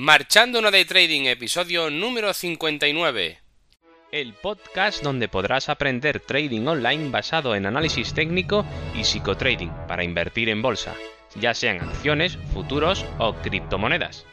Marchando una Day Trading, episodio número 59. El podcast donde podrás aprender trading online basado en análisis técnico y psicotrading para invertir en bolsa, ya sean acciones, futuros o criptomonedas.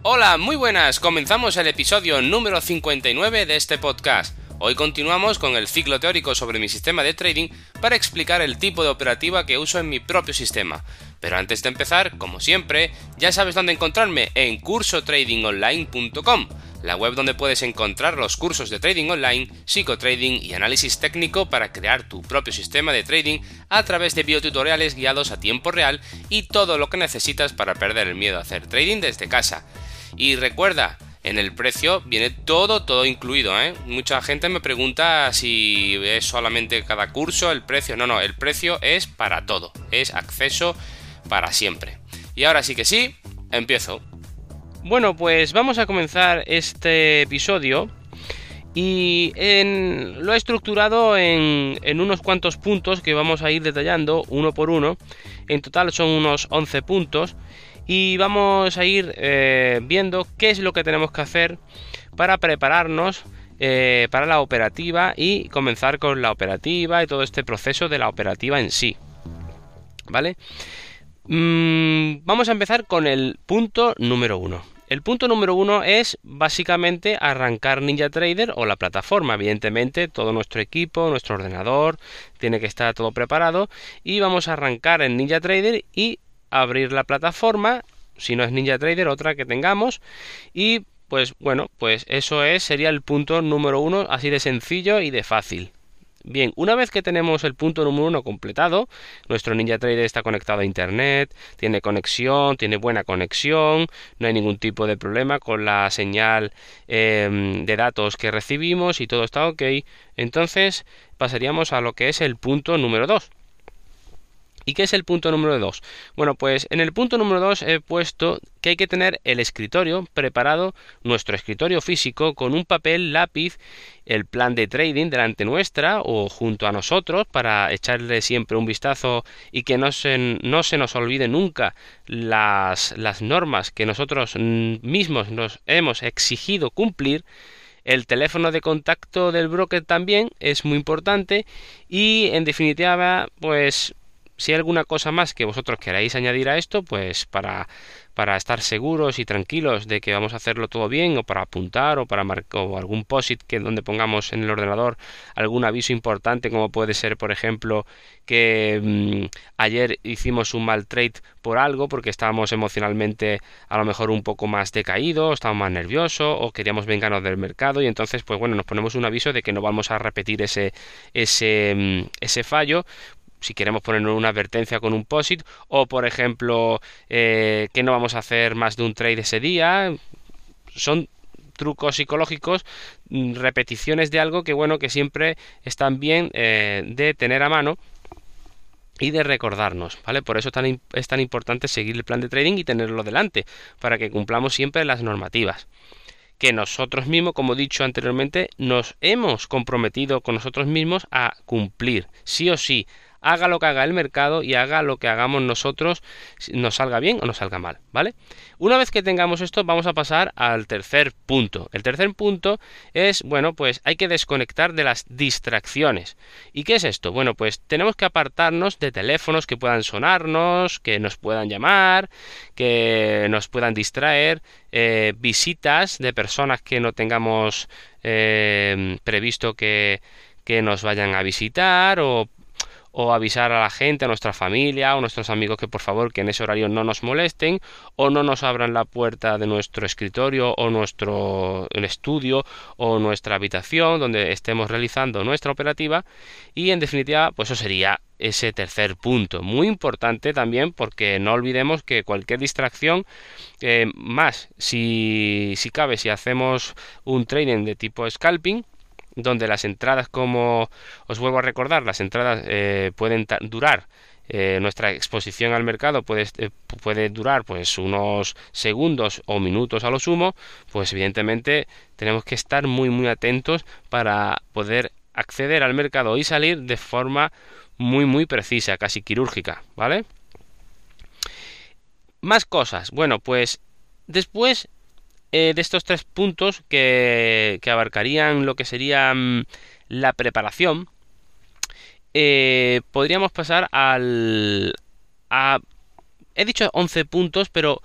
Hola, muy buenas. Comenzamos el episodio número 59 de este podcast. Hoy continuamos con el ciclo teórico sobre mi sistema de trading para explicar el tipo de operativa que uso en mi propio sistema. Pero antes de empezar, como siempre, ya sabes dónde encontrarme en cursotradingonline.com, la web donde puedes encontrar los cursos de trading online, psicotrading y análisis técnico para crear tu propio sistema de trading a través de videotutoriales guiados a tiempo real y todo lo que necesitas para perder el miedo a hacer trading desde casa. Y recuerda, en el precio viene todo, todo incluido. ¿eh? Mucha gente me pregunta si es solamente cada curso el precio. No, no, el precio es para todo. Es acceso para siempre. Y ahora sí que sí, empiezo. Bueno, pues vamos a comenzar este episodio. Y lo he estructurado en, en, unos cuantos puntos que vamos a ir detallando uno por uno. En total son unos 11 puntos y vamos a ir eh, viendo qué es lo que tenemos que hacer para prepararnos eh, para la operativa y comenzar con la operativa y todo este proceso de la operativa en sí. ¿Vale? Mm, vamos a empezar con el punto número uno. El punto número uno es básicamente arrancar Ninja Trader o la plataforma. Evidentemente, todo nuestro equipo, nuestro ordenador, tiene que estar todo preparado. Y vamos a arrancar en Ninja Trader y abrir la plataforma, si no es Ninja Trader, otra que tengamos, y pues bueno, pues eso es, sería el punto número uno, así de sencillo y de fácil. Bien, una vez que tenemos el punto número uno completado, nuestro Ninja Trader está conectado a Internet, tiene conexión, tiene buena conexión, no hay ningún tipo de problema con la señal em, de datos que recibimos y todo está ok, entonces pasaríamos a lo que es el punto número 2. ¿Y qué es el punto número 2? Bueno, pues en el punto número 2 he puesto que hay que tener el escritorio preparado, nuestro escritorio físico, con un papel, lápiz, el plan de trading delante nuestra o junto a nosotros para echarle siempre un vistazo y que no se, no se nos olvide nunca las, las normas que nosotros mismos nos hemos exigido cumplir. El teléfono de contacto del broker también es muy importante y en definitiva pues si hay alguna cosa más que vosotros queráis añadir a esto, pues para, para estar seguros y tranquilos de que vamos a hacerlo todo bien, o para apuntar, o para marcar algún POSIT que donde pongamos en el ordenador algún aviso importante, como puede ser, por ejemplo, que mm, ayer hicimos un mal trade por algo, porque estábamos emocionalmente a lo mejor un poco más decaídos, estábamos más nerviosos, o queríamos vengarnos del mercado, y entonces, pues bueno, nos ponemos un aviso de que no vamos a repetir ese, ese, mm, ese fallo, si queremos poner una advertencia con un POSIT o por ejemplo eh, que no vamos a hacer más de un trade ese día son trucos psicológicos mm, repeticiones de algo que bueno que siempre están bien eh, de tener a mano y de recordarnos, ¿vale? Por eso es tan importante seguir el plan de trading y tenerlo delante, para que cumplamos siempre las normativas que nosotros mismos, como he dicho anteriormente, nos hemos comprometido con nosotros mismos a cumplir, sí o sí, haga lo que haga el mercado y haga lo que hagamos nosotros, nos salga bien o nos salga mal, ¿vale? Una vez que tengamos esto, vamos a pasar al tercer punto. El tercer punto es, bueno, pues hay que desconectar de las distracciones. ¿Y qué es esto? Bueno, pues tenemos que apartarnos de teléfonos que puedan sonarnos, que nos puedan llamar, que nos puedan distraer, eh, visitas de personas que no tengamos eh, previsto que que nos vayan a visitar o o avisar a la gente, a nuestra familia o a nuestros amigos que por favor que en ese horario no nos molesten o no nos abran la puerta de nuestro escritorio o nuestro estudio o nuestra habitación donde estemos realizando nuestra operativa. Y en definitiva pues eso sería ese tercer punto. Muy importante también porque no olvidemos que cualquier distracción eh, más si, si cabe si hacemos un trading de tipo scalping donde las entradas, como os vuelvo a recordar, las entradas eh, pueden durar eh, nuestra exposición al mercado puede, eh, puede durar pues unos segundos o minutos a lo sumo, pues evidentemente tenemos que estar muy muy atentos para poder acceder al mercado y salir de forma muy muy precisa, casi quirúrgica, ¿vale? Más cosas. Bueno, pues después de estos tres puntos que, que, abarcarían lo que sería mm, la preparación, podríamos pasar al... A, he dicho 11 puntos, pero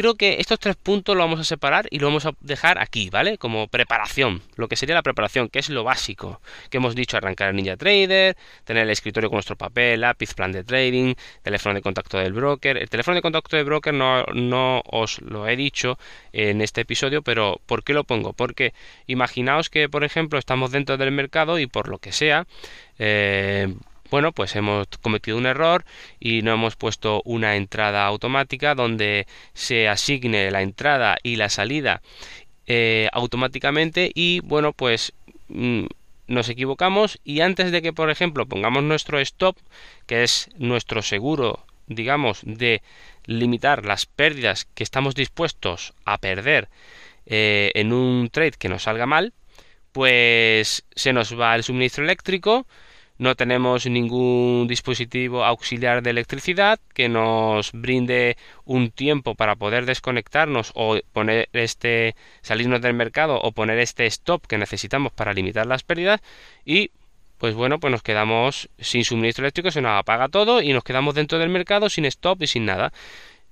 creo que estos tres puntos lo vamos a separar y lo vamos a dejar aquí, ¿vale? Como preparación, lo que sería la preparación, que es lo básico, que hemos dicho, arrancar el Ninja Trader, tener el escritorio con nuestro papel, lápiz, plan de trading, teléfono de contacto del broker. El teléfono de contacto del broker no, no os lo he dicho en este episodio, pero ¿por qué lo pongo? Porque imaginaos que, por ejemplo, estamos dentro del mercado y por lo que sea, eh, bueno, pues hemos cometido un error y no hemos puesto una entrada automática donde se asigne la entrada y la salida eh, automáticamente y bueno, pues mm, nos equivocamos y antes de que, por ejemplo, pongamos nuestro stop, que es nuestro seguro, digamos, de limitar las pérdidas que estamos dispuestos a perder eh, en un trade que nos salga mal, pues se nos va el suministro eléctrico, no tenemos ningún dispositivo auxiliar de electricidad que nos brinde un tiempo para poder desconectarnos o poner este salirnos del mercado o poner este stop que necesitamos para limitar las pérdidas y pues bueno, pues nos quedamos sin suministro eléctrico, se nos apaga todo y nos quedamos dentro del mercado sin stop y sin nada.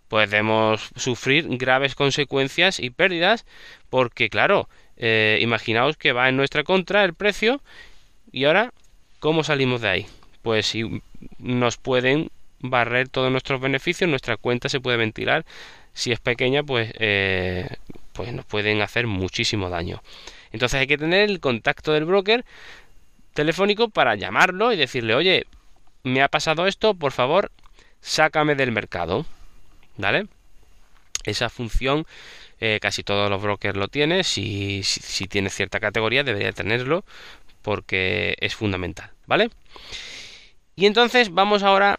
Podemos sufrir graves consecuencias y pérdidas porque claro, eh, imaginaos que va en nuestra contra el precio y ahora ¿Cómo salimos de ahí? Pues si nos pueden barrer todos nuestros beneficios, nuestra cuenta se puede ventilar. Si es pequeña, pues, eh, pues nos pueden hacer muchísimo daño. Entonces hay que tener el contacto del broker telefónico para llamarlo y decirle, oye, me ha pasado esto, por favor, sácame del mercado. ¿Vale? Esa función eh, casi todos los brokers lo tienen. Si, si, si tiene cierta categoría, debería tenerlo porque es fundamental, ¿vale? Y entonces vamos ahora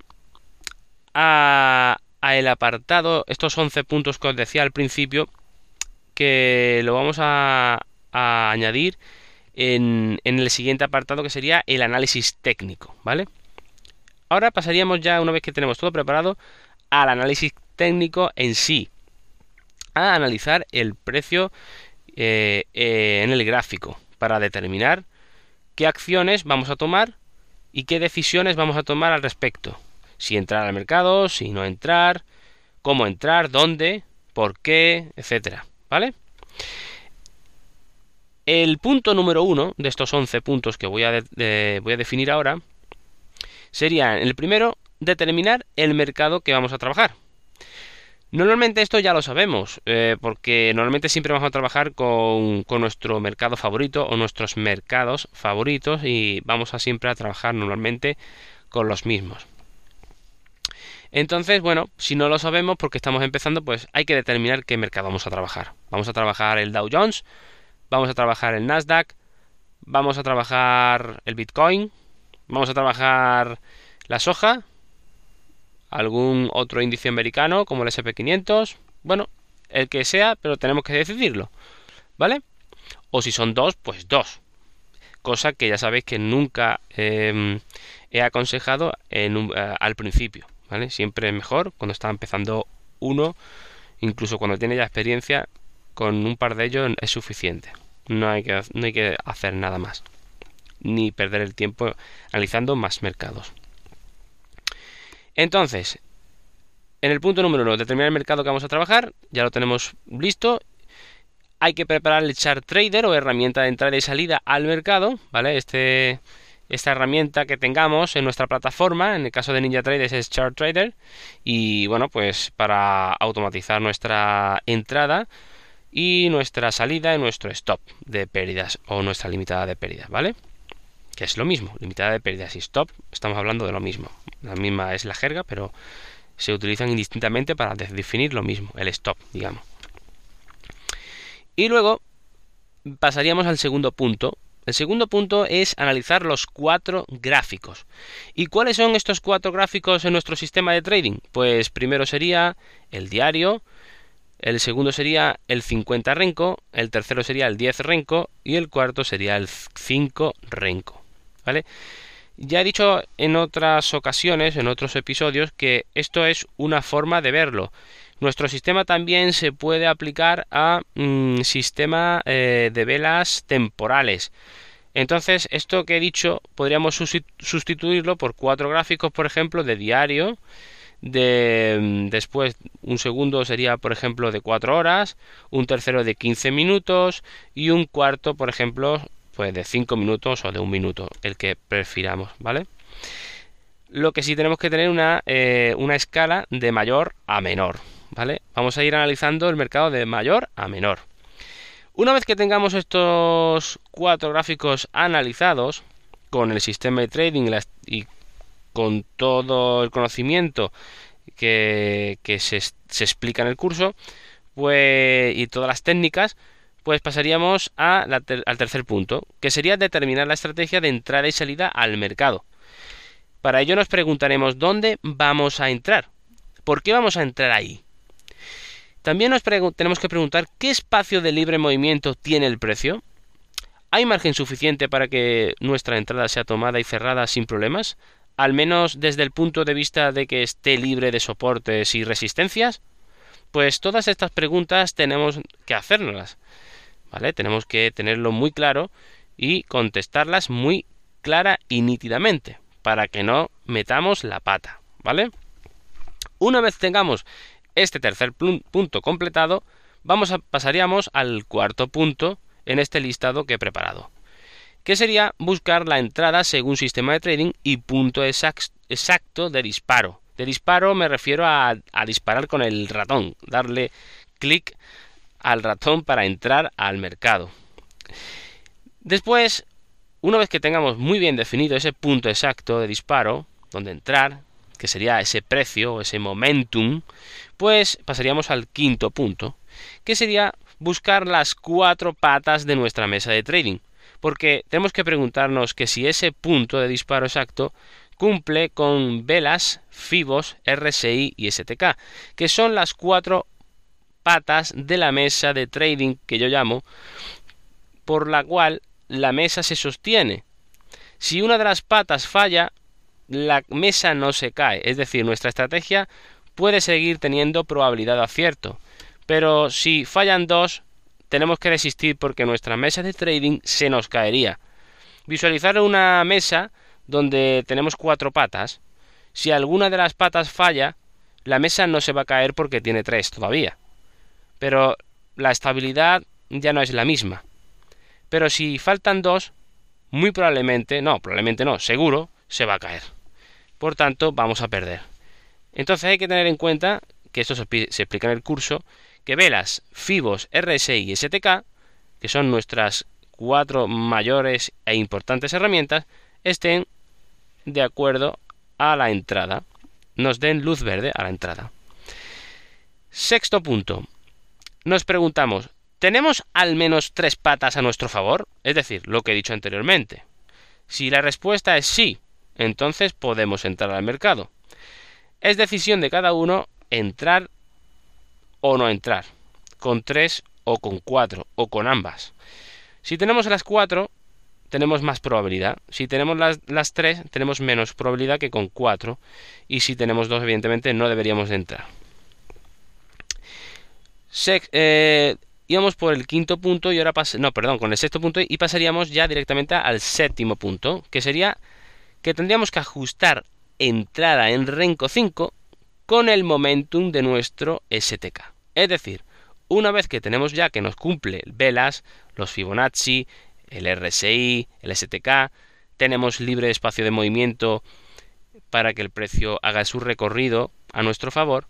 a, el apartado, estos 11 puntos que os decía al principio, que lo vamos a, añadir en, en, el siguiente apartado que sería el análisis técnico, ¿vale? Ahora pasaríamos ya, una vez que tenemos todo preparado, al análisis técnico en sí, a analizar el precio eh, eh, en el gráfico para determinar qué acciones vamos a tomar y qué decisiones vamos a tomar al respecto. Si entrar al mercado, si no entrar, cómo entrar, dónde, por qué, etcétera. ¿Vale? El punto número uno de estos 11 puntos que voy a, voy a definir ahora sería el primero, determinar el mercado que vamos a trabajar. Normalmente esto ya lo sabemos, eh, porque normalmente siempre vamos a trabajar con, nuestro mercado favorito o nuestros mercados favoritos y vamos a siempre a trabajar normalmente con los mismos. Entonces, bueno, si no lo sabemos porque estamos empezando, pues hay que determinar qué mercado vamos a trabajar. Vamos a trabajar el Dow Jones, vamos a trabajar el Nasdaq, vamos a trabajar el Bitcoin, vamos a trabajar la soja, algún otro índice americano como el SP500, bueno, el que sea, pero tenemos que decidirlo, ¿vale? O si son dos, pues dos. Cosa que ya sabéis que nunca em, he aconsejado en eh, al principio, ¿vale? Siempre es mejor cuando está empezando uno, incluso cuando tiene ya experiencia, con un par de ellos es suficiente. No hay que, no hay que hacer nada más. Ni perder el tiempo analizando más mercados. Entonces, en el punto número uno, determinar el mercado que vamos a trabajar, ya lo tenemos listo. Hay que preparar el chart trader o herramienta de entrada y salida al mercado, ¿vale? Este, esta herramienta que tengamos en nuestra plataforma, en el caso de Ninja Traders es Chart Trader, y bueno, pues para automatizar nuestra entrada y nuestra salida en nuestro stop de pérdidas o nuestra limitada de pérdidas, ¿vale? Que es lo mismo, limitada de pérdidas y stop, estamos hablando de lo mismo. La misma es la jerga, pero se utilizan indistintamente para definir lo mismo, el stop, digamos. Y luego pasaríamos al segundo punto. El segundo punto es analizar los cuatro gráficos. ¿Y cuáles son estos cuatro gráficos en nuestro sistema de trading? Pues primero sería el diario, el segundo sería el 50 renco, el tercero sería el 10 renco y el cuarto sería el 5 renco. ¿Vale? Ya he dicho en otras ocasiones, en otros episodios, que esto es una forma de verlo. Nuestro sistema también se puede aplicar a un mm, sistema eh, de velas temporales. Entonces, esto que he dicho podríamos sustituirlo por cuatro gráficos, por ejemplo, de diario. De, mm, después, un segundo sería, por ejemplo, de 4 horas, un tercero de 15 minutos y un cuarto, por ejemplo, pues de 5 minutos o de un minuto, el que prefiramos, ¿vale? Lo que sí tenemos que tener una, eh, una escala de mayor a menor, ¿vale? Vamos a ir analizando el mercado de mayor a menor. Una vez que tengamos estos cuatro gráficos analizados con el sistema de trading y con todo el conocimiento que, se, explica en el curso, pues y todas las técnicas, pues pasaríamos al tercer punto, que sería determinar la estrategia de entrada y salida al mercado. Para ello nos preguntaremos dónde vamos a entrar. ¿Por qué vamos a entrar ahí? También nos tenemos que preguntar qué espacio de libre movimiento tiene el precio. ¿Hay margen suficiente para que nuestra entrada sea tomada y cerrada sin problemas? Al menos desde el punto de vista de que esté libre de soportes y resistencias. Pues todas estas preguntas tenemos que hacernoslas. ¿vale? Tenemos que tenerlo muy claro y contestarlas muy clara y nítidamente para que no metamos la pata, ¿vale? Una vez tengamos este tercer punto completado, vamos a pasaríamos al cuarto punto en este listado que he preparado, que sería buscar la entrada según sistema de trading y punto exacto de disparo. De disparo me refiero a, disparar con el ratón, darle clic al ratón para entrar al mercado. Después, una vez que tengamos muy bien definido ese punto exacto de disparo, donde entrar, que sería ese precio, ese momentum, pues pasaríamos al quinto punto, que sería buscar las cuatro patas de nuestra mesa de trading, porque tenemos que preguntarnos que si ese punto de disparo exacto cumple con velas, FIBOS, RSI y STK, que son las cuatro patas de la mesa de trading que yo llamo, por la cual la mesa se sostiene. Si una de las patas falla, la mesa no se cae, es decir, nuestra estrategia puede seguir teniendo probabilidad de acierto, pero si fallan dos, tenemos que resistir porque nuestra mesa de trading se nos caería. Visualizar una mesa donde tenemos cuatro patas, si alguna de las patas falla, la mesa no se va a caer porque tiene tres todavía pero la estabilidad ya no es la misma. Pero si faltan dos, muy probablemente, no, probablemente no, seguro, se va a caer. Por tanto, vamos a perder. Entonces hay que tener en cuenta, que esto se, explica en el curso, que velas, FIBOS, RSI y STK, que son nuestras cuatro mayores e importantes herramientas, estén de acuerdo a la entrada. Nos den luz verde a la entrada. Sexto punto nos preguntamos, ¿tenemos al menos tres patas a nuestro favor? Es decir, lo que he dicho anteriormente. Si la respuesta es sí, entonces podemos entrar al mercado. Es decisión de cada uno entrar o no entrar, con tres o con cuatro, o con ambas. Si tenemos las cuatro, tenemos más probabilidad. Si tenemos las, las tres, tenemos menos probabilidad que con cuatro. Y si tenemos dos, evidentemente, no deberíamos de entrar eh, íbamos por el quinto punto y ahora no, perdón, con el sexto punto y pasaríamos ya directamente al séptimo punto, que sería que tendríamos que ajustar entrada en Renko 5 con el momentum de nuestro STK. Es decir, una vez que tenemos ya que nos cumple velas, los Fibonacci, el RSI, el STK, tenemos libre espacio de movimiento para que el precio haga su recorrido a nuestro favor,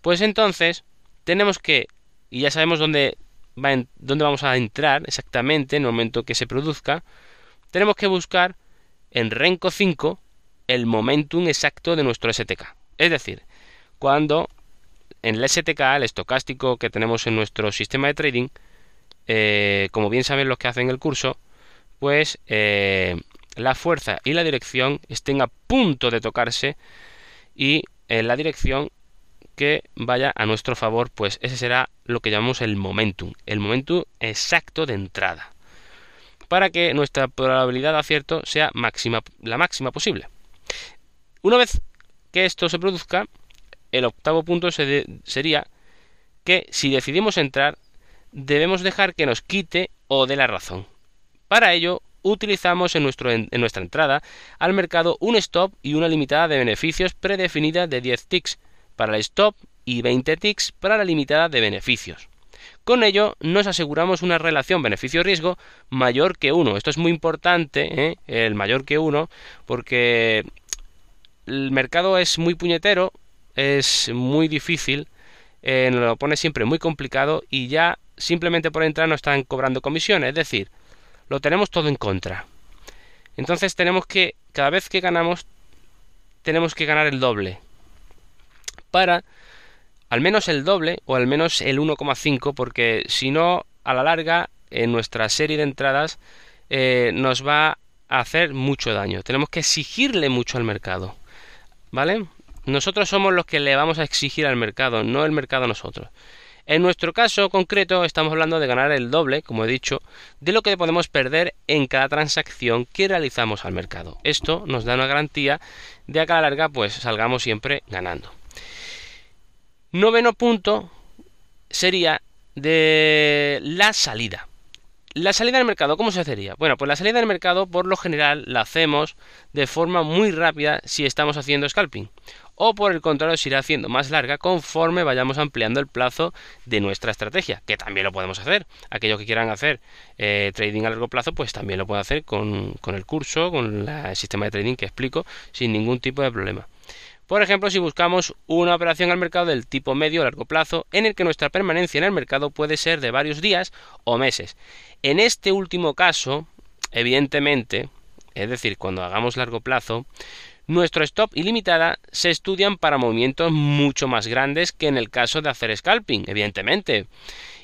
pues entonces tenemos que, y ya sabemos dónde, va dónde vamos a entrar exactamente en el momento que se produzca, tenemos que buscar en Renko 5 el momentum exacto de nuestro STK. Es decir, cuando en el STK, el estocástico que tenemos en nuestro sistema de trading, eh, como bien saben los que hacen el curso, pues eh, la fuerza y la dirección estén a punto de tocarse y en la dirección que vaya a nuestro favor, pues ese será lo que llamamos el momentum, el momentum exacto de entrada, para que nuestra probabilidad de acierto sea máxima, la máxima posible. Una vez que esto se produzca, el octavo punto sería que si decidimos entrar, debemos dejar que nos quite o dé la razón. Para ello, utilizamos en, nuestro, en, nuestra entrada al mercado un stop y una limitada de beneficios predefinida de 10 ticks para el stop y 20 ticks para la limitada de beneficios. Con ello nos aseguramos una relación beneficio-riesgo mayor que 1. Esto es muy importante, ¿eh? el mayor que 1, porque el mercado es muy puñetero, es muy difícil, eh, nos lo pone siempre muy complicado y ya simplemente por entrar no están cobrando comisiones, es decir, lo tenemos todo en contra. Entonces tenemos que, cada vez que ganamos, tenemos que ganar el doble. Para al menos el doble o al menos el 1,5 porque si no, a la larga, en nuestra serie de entradas eh, nos va a hacer mucho daño. Tenemos que exigirle mucho al mercado. ¿Vale? Nosotros somos los que le vamos a exigir al mercado, no el mercado a nosotros. En nuestro caso concreto estamos hablando de ganar el doble, como he dicho, de lo que podemos perder en cada transacción que realizamos al mercado. Esto nos da una garantía de que a la larga pues salgamos siempre ganando. Noveno punto sería de la salida. La salida del mercado, ¿cómo se hacería? Bueno, pues la salida del mercado por lo general la hacemos de forma muy rápida si estamos haciendo scalping o por el contrario se irá haciendo más larga conforme vayamos ampliando el plazo de nuestra estrategia, que también lo podemos hacer. Aquellos que quieran hacer eh, trading a largo plazo, pues también lo pueden hacer con, el curso, con el sistema de trading que explico, sin ningún tipo de problema. Por ejemplo, si buscamos una operación al mercado del tipo medio o largo plazo, en el que nuestra permanencia en el mercado puede ser de varios días o meses. En este último caso, evidentemente, es decir, cuando hagamos largo plazo, nuestro stop y limitada se estudian para movimientos mucho más grandes que en el caso de hacer scalping, evidentemente.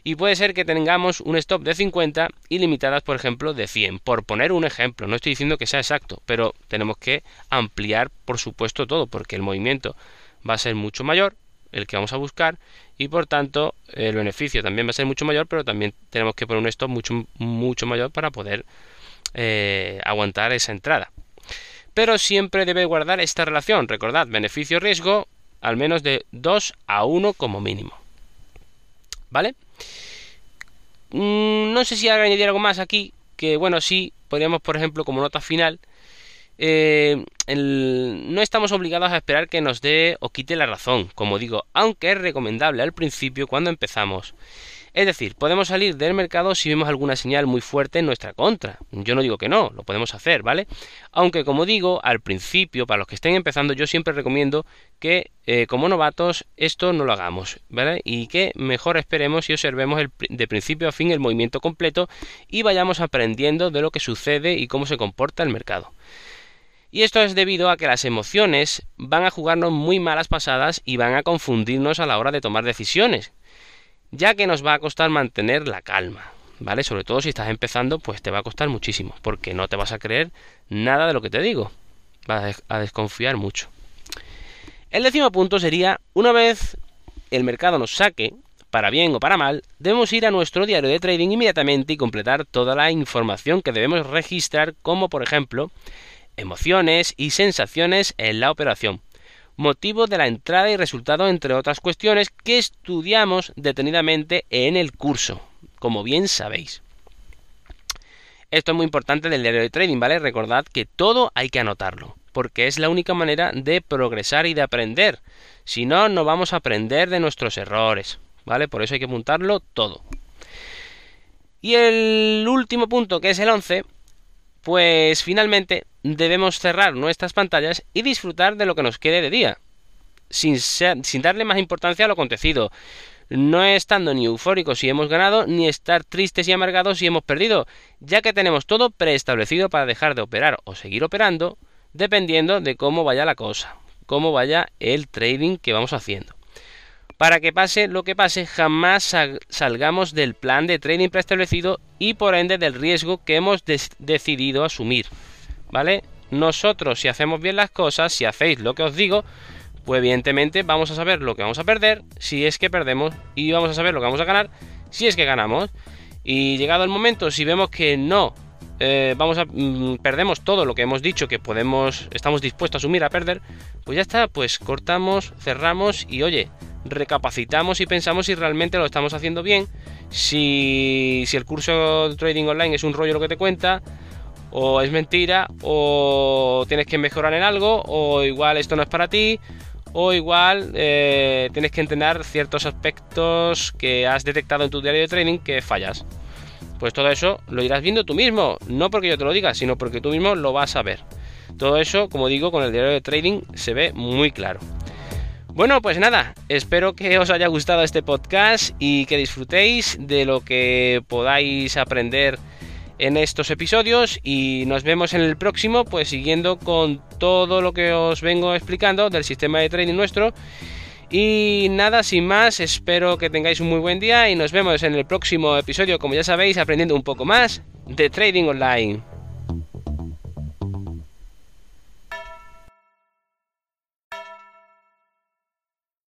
Y puede ser que tengamos un stop de 50 y limitadas, por ejemplo, de 100. Por poner un ejemplo, no estoy diciendo que sea exacto, pero tenemos que ampliar, por supuesto, todo, porque el movimiento va a ser mucho mayor, el que vamos a buscar, y por tanto el beneficio también va a ser mucho mayor, pero también tenemos que poner un stop mucho, mucho mayor para poder eh, aguantar esa entrada pero siempre debe guardar esta relación. Recordad, beneficio-riesgo al menos de 2 a 1 como mínimo. ¿Vale? Mm, no sé si añadir algo más aquí, que bueno, sí, podríamos, por ejemplo, como nota final, eh, no estamos obligados a esperar que nos dé o quite la razón, como digo, aunque es recomendable al principio cuando empezamos. Es decir, podemos salir del mercado si vemos alguna señal muy fuerte en nuestra contra. Yo no digo que no, lo podemos hacer, ¿vale? Aunque como digo, al principio, para los que estén empezando, yo siempre recomiendo que eh, como novatos esto no lo hagamos, ¿vale? Y que mejor esperemos y observemos de principio a fin el movimiento completo y vayamos aprendiendo de lo que sucede y cómo se comporta el mercado. Y esto es debido a que las emociones van a jugarnos muy malas pasadas y van a confundirnos a la hora de tomar decisiones ya que nos va a costar mantener la calma, ¿vale? Sobre todo si estás empezando, pues te va a costar muchísimo, porque no te vas a creer nada de lo que te digo, vas a desconfiar mucho. El décimo punto sería, una vez el mercado nos saque, para bien o para mal, debemos ir a nuestro diario de trading inmediatamente y completar toda la información que debemos registrar, como por ejemplo emociones y sensaciones en la operación, motivo de la entrada y resultado, entre otras cuestiones que estudiamos detenidamente en el curso, como bien sabéis. Esto es muy importante del diario de trading, ¿vale? Recordad que todo hay que anotarlo, porque es la única manera de progresar y de aprender. Si no, no vamos a aprender de nuestros errores, ¿vale? Por eso hay que apuntarlo todo. Y el último punto, que es el 11, pues finalmente debemos cerrar nuestras pantallas y disfrutar de lo que nos quede de día, sin, sin darle más importancia a lo acontecido, no estando ni eufóricos si hemos ganado, ni estar tristes y amargados si hemos perdido, ya que tenemos todo preestablecido para dejar de operar o seguir operando, dependiendo de cómo vaya la cosa, cómo vaya el trading que vamos haciendo para que pase lo que pase, jamás salgamos del plan de trading preestablecido y por ende del riesgo que hemos decidido asumir. ¿Vale? Nosotros, si hacemos bien las cosas, si hacéis lo que os digo, pues evidentemente vamos a saber lo que vamos a perder si es que perdemos y vamos a saber lo que vamos a ganar si es que ganamos. Y llegado el momento, si vemos que no eh, vamos a mm, perdemos todo lo que hemos dicho que podemos, estamos dispuestos a asumir a perder, pues ya está, pues cortamos, cerramos y oye, recapacitamos y pensamos si realmente lo estamos haciendo bien, si, si el curso de trading online es un rollo lo que te cuenta, o es mentira, o tienes que mejorar en algo, o igual esto no es para ti, o igual eh, tienes que entender ciertos aspectos que has detectado en tu diario de trading que fallas. Pues todo eso lo irás viendo tú mismo, no porque yo te lo diga, sino porque tú mismo lo vas a ver. Todo eso, como digo, con el diario de trading se ve muy claro. Bueno, pues nada, espero que os haya gustado este podcast y que disfrutéis de lo que podáis aprender en estos episodios y nos vemos en el próximo, pues siguiendo con todo lo que os vengo explicando del sistema de trading nuestro. Y nada, sin más, espero que tengáis un muy buen día y nos vemos en el próximo episodio, como ya sabéis, aprendiendo un poco más de trading online.